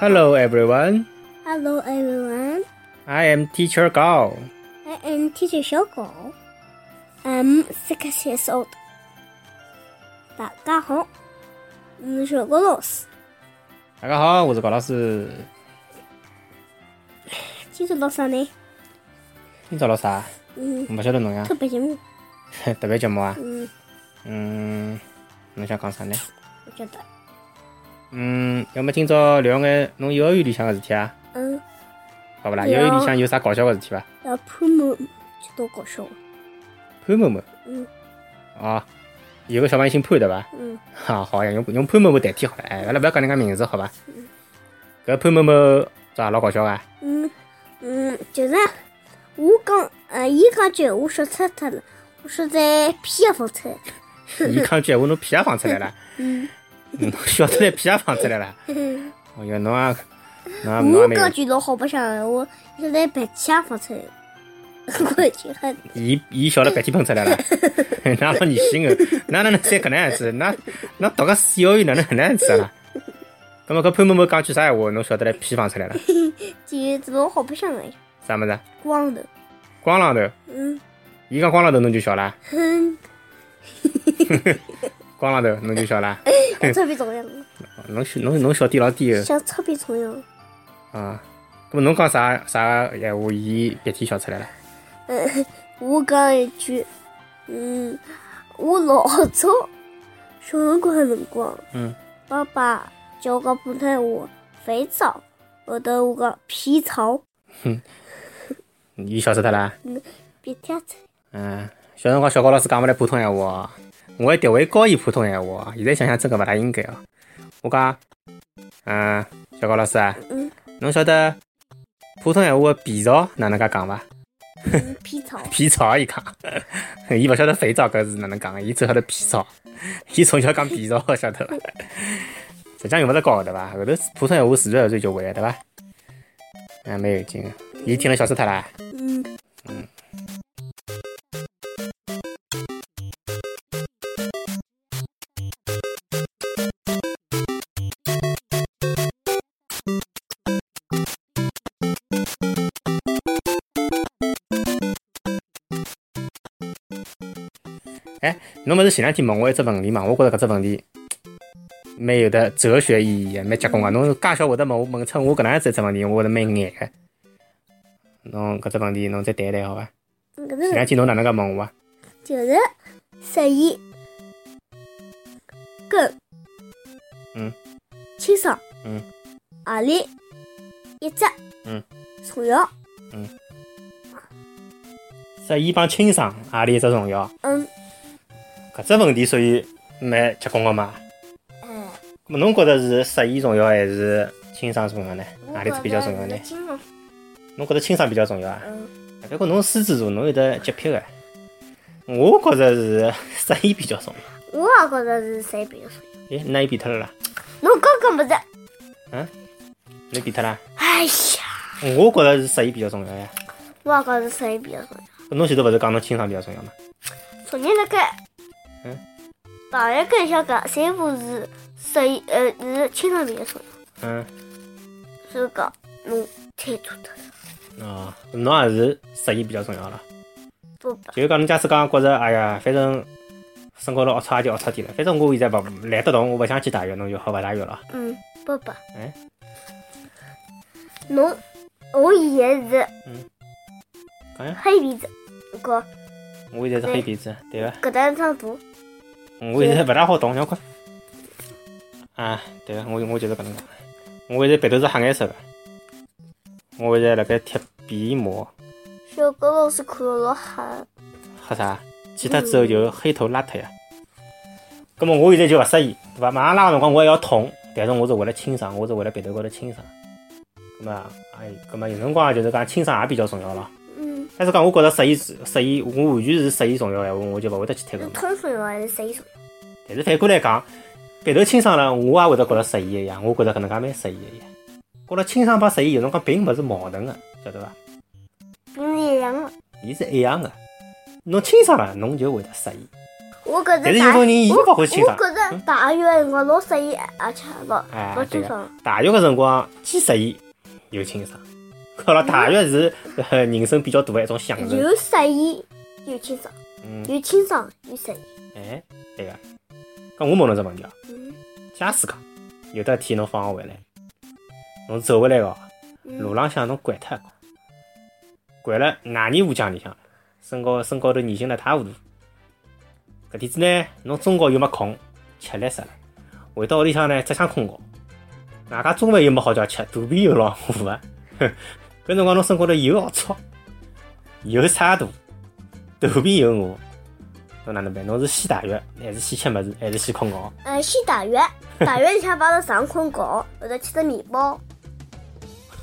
Hello everyone, Hello everyone, I am Teacher Gao. I am teacher 小狗。I'm six years old. 大家好，我是小狗老师。大家好，我是高老师。今朝老啥呢？今朝老啥？嗯，我不晓得侬呀。特别节目。特别节目啊？嗯嗯，侬想讲啥呢？我觉得，嗯，要么今朝聊眼侬幼儿园里向个事体啊，嗯，好不啦？幼儿园里向有啥搞笑个事体伐？要潘某就多搞笑了。潘某某嗯哦，有个小朋友姓潘对伐？嗯哈，好呀，用用潘某某代替好了。哎，阿拉勿要讲人家名字，好伐？嗯搿潘某某咋老搞笑啊？嗯嗯，就是我讲，呃，伊讲句我说错脱了，我说在屁也放出来。伊讲句闲话，侬屁也放出来了，嗯，侬晓得来屁也放出来了。哦哟，侬啊，侬啊，侬我也没有讲句老好白相的，我现在白气也放出来了。我就很伊伊晓得白天喷出来了，哪老恶心个？哪能能再搿能样子？那那读个幼儿园哪能搿能样子啦？葛末搿潘某某讲句啥闲话，侬晓得来屁放出来了？就老好白相的，啥物事？光头。光浪头，嗯伊讲光浪头侬就笑啦？哼，光了头侬就笑啦？特别重要，侬小侬侬小点老低个像特别重要。啊！葛末侬讲啥啥闲话，伊鼻涕笑出来了？嗯，我讲一句，嗯，我老早小辰光辰光，嗯，爸爸教我讲普通话，肥皂，后头我讲皮草，伊笑死脱啦？别贴出嗯，小辰光小高老师讲勿来普通闲话哦，我还调回教伊普通闲话哦。现在想想真个勿大应该哦。我讲，嗯，小高老师啊，嗯侬晓得普通闲话的皮草哪能介讲伐？嗯皮草，皮草伊讲，伊勿晓得肥皂搿是哪能讲个，伊只晓得皮草，伊从小讲皮草晓得伐？实际上用勿着教个对伐？后头普通闲话自然而然就会了对伐？啊，蛮有劲个，伊听了笑死脱啦。嗯侬勿是前两天问我一只问题嘛？我觉着搿只问题蛮有的哲学意义的，蛮结棍个。侬介小会得问我问出我搿能样子一只问题，我觉着蛮眼个。侬搿只问题侬再谈一谈好伐？搿前个两天侬哪能介问我啊？就是十一跟嗯清爽嗯何里一只嗯重要？十一帮清爽何里一只重要？嗯搿只问题属于蛮结棍个嘛？嗯，咾么侬觉着是十一重要还是清爽重要呢？何里只比较重要呢？侬觉着清爽比较重要啊？嗯，不过侬狮子座，侬有得洁癖个。我觉着是十一比较重要。我也觉着是谁比较重要？诶，那伊变脱了啦？侬刚刚不是？你变脱啦？哎呀，我觉着是十一比较重要呀。我也觉着谁比较重要？侬前头勿是讲侬清爽比较重要吗？昨日那个，嗯，大概跟想讲，谁不是谁呃是清爽比较重要？嗯，所以讲侬猜错脱了，哦，侬也是十一比较重要了。不吧？就是讲侬假使讲觉着，哎呀，反正身高头龌龊也就龌龊点了，反正我现在勿懒得动，我勿想去汏浴，侬就好勿汏浴了。嗯，不吧？哎，侬我现在讲呀。是，黑鼻子，哥。我现在是黑鼻子，对个，搿搭张图，我现在勿大好动，要快。啊，对个，我我就是搿能讲。我现在鼻头是黑颜色个，我现在辣盖贴鼻膜，小哥老师看了老黑，黑啥？其他之后就黑头邋遢呀。葛么我现在就勿适意，对伐？马上拉个辰光我还要痛，但是我是为了清爽，我是为了鼻头高头清爽。葛么，哎，葛么有辰光就是讲清爽也比较重要咯。嗯，但是讲我觉着十一十一，我完全是十一重要闲话，我就勿会得去贴搿是个。痛重要还是谁重要？但是反过来讲，鼻头清爽了，我也会得觉着十一个呀，我觉着搿能介蛮十一个呀。觉着清爽帮十一有辰光并勿是矛盾个，晓得伐？并是一样的。伊是一样个。侬清爽了，侬就会得十一。我觉但是有种人伊就勿欢喜清爽我觉着大学辰光老适宜，而且老哎老，清爽。，大学个辰光既适意又清爽。靠了，大学是呃人生比较大的一种享受。又适宜又清爽，嗯，又清爽又适宜。哎，对个。咁我问侬只问题哦，嗯假使讲有得天侬放学回来，侬走回来个路嗯，浪向侬掼脱一个，掼了外泥湖江里向，身高身高头泥性了塌糊涂。搿天子呢，侬中觉又没空，吃力死了。回到屋里向呢，只想困觉。外加中饭又没好叫吃，肚皮又老饿个。哼搿辰光侬身高头有龌龊，有差大，肚皮有饿，侬哪能办？侬是先大浴，还是先吃物事，还是先困觉？呃，先大学，大学里向帮着上困觉，后头吃只面包。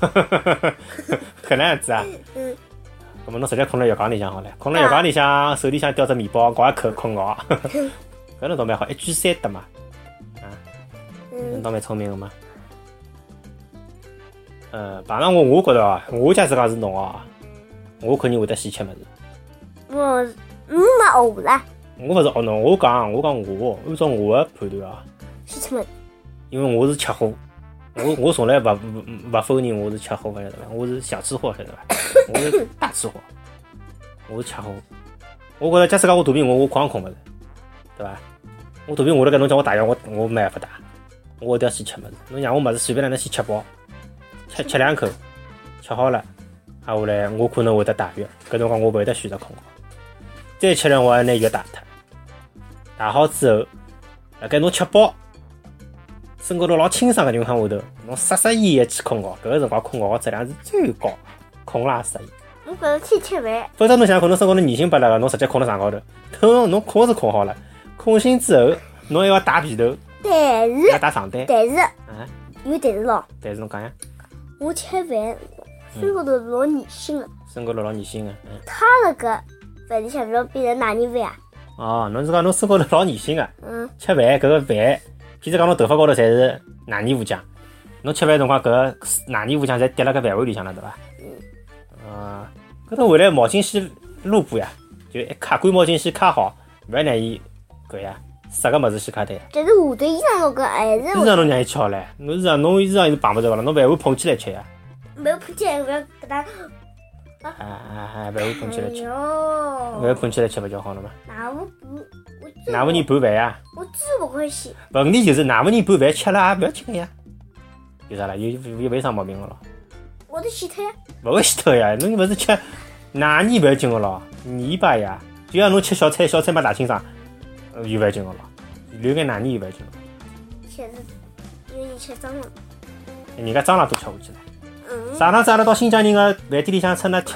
搿能样子啊？嗯，咁么侬直接困辣浴缸里向好了，困辣浴缸里向手里向叼只面包，咬一口困觉，搿侬倒蛮好，一举三得嘛，啊嗯，倒蛮聪明个嘛。呃，碰上我，我觉着啊，我假使讲是侬啊，我肯定会得先吃物事。我你没学啦，我勿是学侬，我讲我讲我，按照我的判断啊，先吃么？因为我是吃货，我我从来勿勿勿否认我是吃货，晓得伐？我是小吃货，晓得伐？我是大吃货，我是吃货。我觉着假使讲我肚皮饿，我困也困勿着，对伐？我肚皮饿了该侬叫我打药，我我没办法打，我一定要先吃物事。侬让我物事随便哪能先吃饱，吃吃两口，吃好了，啊下来我可能会得打药，搿辰光我勿会得选择困觉。再吃了，我还拿药打脱。打好之后，辣盖侬吃饱。身高头老清爽个情况下头，侬撒撒野野去困觉，搿个辰光困觉个质量是最高，困了也适意。我觉着先吃饭，否则侬想想看，侬身高头泥性巴拉个，侬直接困辣床高头，等侬困是困好了，困醒之后，侬还要打被头，但是要打床单，但是啊，有但是咯，但是侬讲呀，我吃饭身高头老粘性个，身高头老泥心个，嗯，他那个饭里向不要变成哪泥饭啊？哦，侬是讲侬身高头老泥心个，嗯，吃饭搿个饭，譬如讲侬头发高头侪是哪泥糊浆，侬吃饭辰光搿个哪泥糊浆侪滴辣搿饭碗里向了，对伐？嗯。啊，搿侬回来毛巾先撸过呀，就一擦干毛巾先擦好，勿要让伊搿呀，湿个物事先卡对。但是下头衣裳那个还是衣裳侬让伊吃好唻，侬衣裳侬衣裳是碰勿着个了，侬饭碗捧起来吃呀，没有碰见，不要给他。啊啊啊，饭碗捧起来哎吃，呦，饭碗捧起来吃勿就好了嘛？那我不，我哪么人拌饭呀？我真不欢喜。问题就是哪么人拌饭吃了也勿要紧呀，有啥啦？有有没啥毛病个咯？我都洗脱呀，勿会洗脱呀，侬勿是吃哪泥勿要紧个咯，泥巴呀，就像侬吃小菜，小菜嘛大清爽，呃又勿要紧个咯，留眼奶泥又勿要紧个，现在因为你吃脏了。人家蟑螂都吃下去了。嗯上趟子阿拉到新疆人个饭店里向趁那吃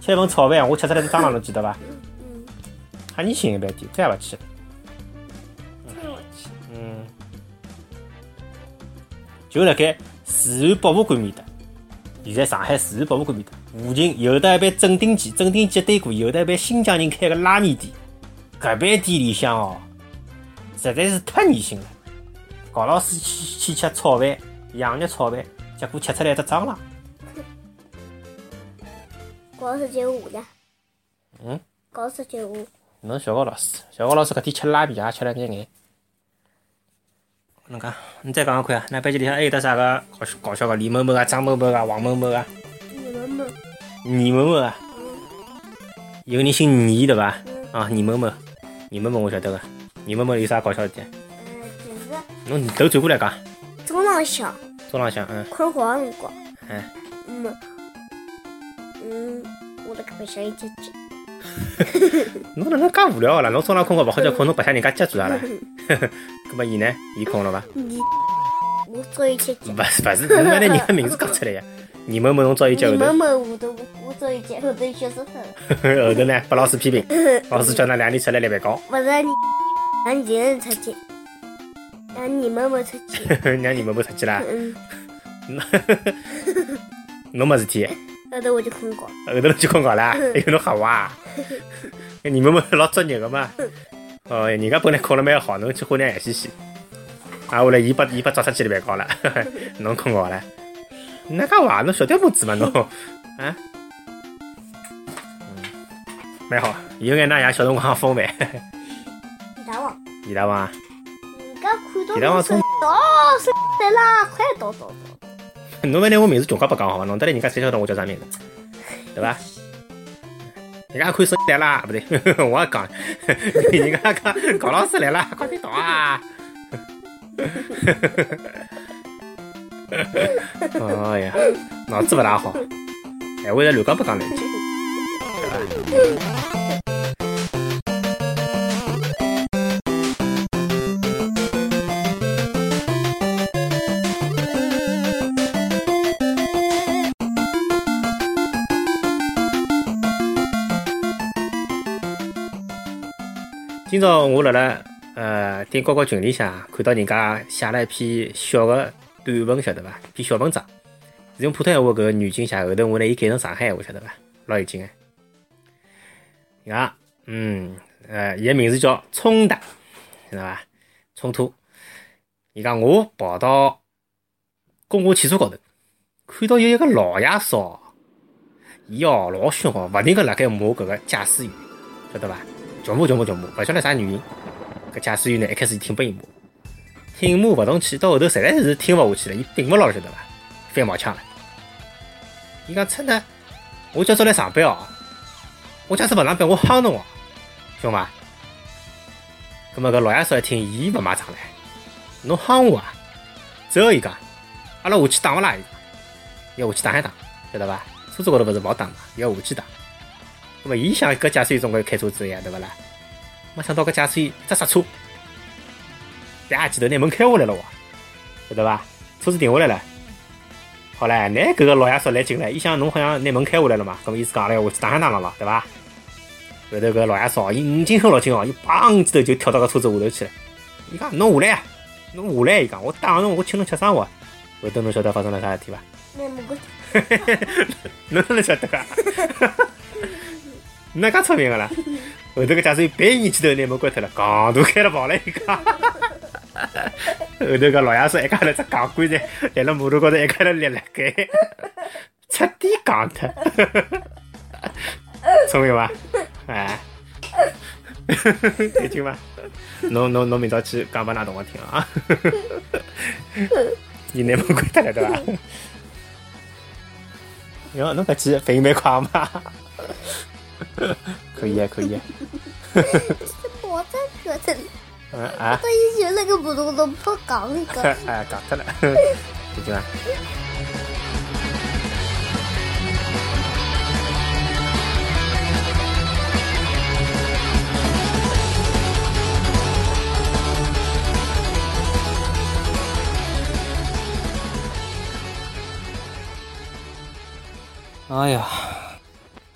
吃一份炒饭，我吃出来是蟑螂，侬记得伐？嗯，哈尼新个饭店，再也勿去了。嗯，就辣盖自然博物馆面搭，现在上海自然博物馆面搭附近有得一爿正定记，正定记对过有得一爿新疆人开个拉面店，搿爿店里向哦，实在是太恶心了。高老师去去吃炒饭，羊肉炒饭，结果吃出来一只蟑螂。高十九五的。嗯。高十九五。侬小高老师，小高老师搿天吃拉皮也吃了眼眼。侬讲，你再讲讲看啊，那班级里向还有得啥个搞笑搞笑个？李某某啊，张某某啊，王某某啊，你们们。倪某某啊，有个人姓倪对伐？嗯。啊，倪某某，倪某某我晓得个。倪某某有啥搞笑事体？嗯，就是侬头转过来讲，中浪向中浪向，嗯，困觉的辰光。嗯。嗯。嗯，我辣搿边想一只鸡。侬哪能介无聊个啦？侬中浪困觉勿好叫困，侬白相人家接住啥啦？搿么伊呢？伊困了伐？你，我做一只鸡。勿是勿是，侬要拿人家名字讲出来呀。倪某某侬早一接后头你们，们后头我早一接后头小死脱。后头呢被老师批评，老师叫㑚两年出来立板高，不是你，让你人出去，让你们们出去。让你们某出去啦。嗯，侬没事体，后头我就困觉。后头侬去困觉啦，还有侬吓我啊？倪某某老作孽个嘛。哦，人家本来考了蛮好，侬去花两眼兮兮，啊，后来伊把伊把抓出去立板高了，侬困觉了。哪介话？侬小屌母子嘛侬？啊？嗯，蛮好，有眼㑚爷小辰光风范。李大王，李大王李大王从哦，是来啦，快到到到。侬勿拿我名字穷快不讲好伐？侬得来人家才晓得我叫啥名字，对伐？人家看手机来啦，不对，我也讲，人家讲高老师来啦，快点到啊！哎呀，脑子勿大好，闲话在乱讲不讲两句，今朝我辣辣呃点高高群里向看到人家写了一篇小个短文，晓得伐？篇小文章是用普通闲话搿个语境写，后头我拿伊改成上海闲话，晓得伐？老有劲个。伊讲，嗯，呃，伊个名字叫冲突，晓得伐？冲突。伊讲我跑到公共汽车高头，看到有一个老爷嫂，伊哦老凶哦，勿停个辣盖骂搿个驾驶员，晓得伐？叫骂叫骂叫骂，勿晓得啥原因。搿驾驶员呢，一开始听拨伊骂，听骂勿动气，到后头实在是听勿下去了，伊顶勿牢了，晓得伐？翻毛腔了。伊讲真的，我今朝来上班哦，我假使勿上班，我夯侬哦，晓得伐？葛末搿老爷嫂一听，伊勿买账唻，侬夯我啊？走，伊讲，阿拉下去打勿啦？伊讲，要下去打一打，晓得伐？车子高头勿是勿打嘛，要下去打。那么伊想搿驾驶员总归开车子呀，对勿啦？没想到搿驾驶员一只刹车，啪前头拿门开下来了哇，晓得伐？车子停下来了。好唻，拿搿个老爷叔来进来，伊想侬好像拿门开下来了嘛，搿么意思讲了，我去打相打了咯，对伐？后头搿老爷叔，伊五斤很六斤哦，伊砰记头就跳到搿车子下头去了。伊讲侬下来啊，侬下来，伊讲我打侬，我请侬吃生活。后头侬晓得发生了啥事体伐？那么个 侬哪能晓得个？哪介聪明个啦？后头个驾驶员别眼前头拿门关脱了，戆大开了跑了，伊讲。后头个老爷子一家头只钢棺材立辣马路高头，一家头立辣盖，彻底戆脱。聪明伐？哎，开心伐？侬侬侬明朝去讲拨㑚同学听啊！伊拿门关脱了对伐？哟，侬搿记反应蛮快嘛！可以啊，可以啊。我在觉得，嗯啊，他以前那个不动都破港一个。哎，搞脱了，对伐？哎呀，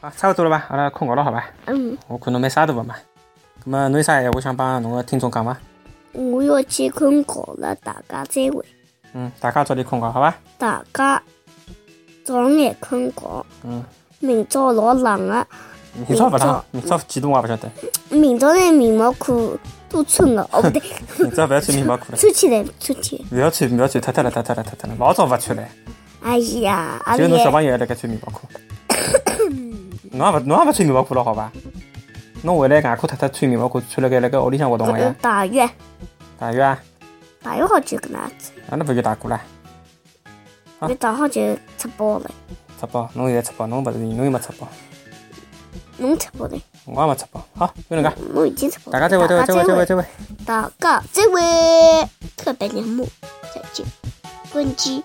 啊，差不多了吧？阿拉困觉了，好吧？嗯，我看侬蛮沙大个嘛。咁么，侬有啥闲话想帮侬个听众讲伐？我要去困觉了，大家再会。嗯，大家早点困觉，好伐？大家早眼困觉，嗯，明朝老冷个，明朝勿冷，明朝几度我也勿晓得。明朝拿棉毛裤多穿个，哦不对，明朝勿要穿棉毛裤了，穿起来穿起来。勿要穿，勿要穿，脱脱了，脱脱了，脱脱了，老早勿穿了。哎呀，阿就侬小朋友还辣盖穿棉毛裤，侬也勿侬也勿穿棉毛裤了，好伐？侬回来外裤脱脱穿棉毛裤，穿辣盖辣盖屋里向活动个呀？大月，大约啊，大月好就搿能样子，哪能勿就大过啦？啊？一打好就出包了，出包，侬现在出包，侬勿是侬又没出包，侬出包了，我也没出包。好，就能介，我已经出包了。大家再会，再会，再会，再会，再会。大家再会，特别节目再见，关机。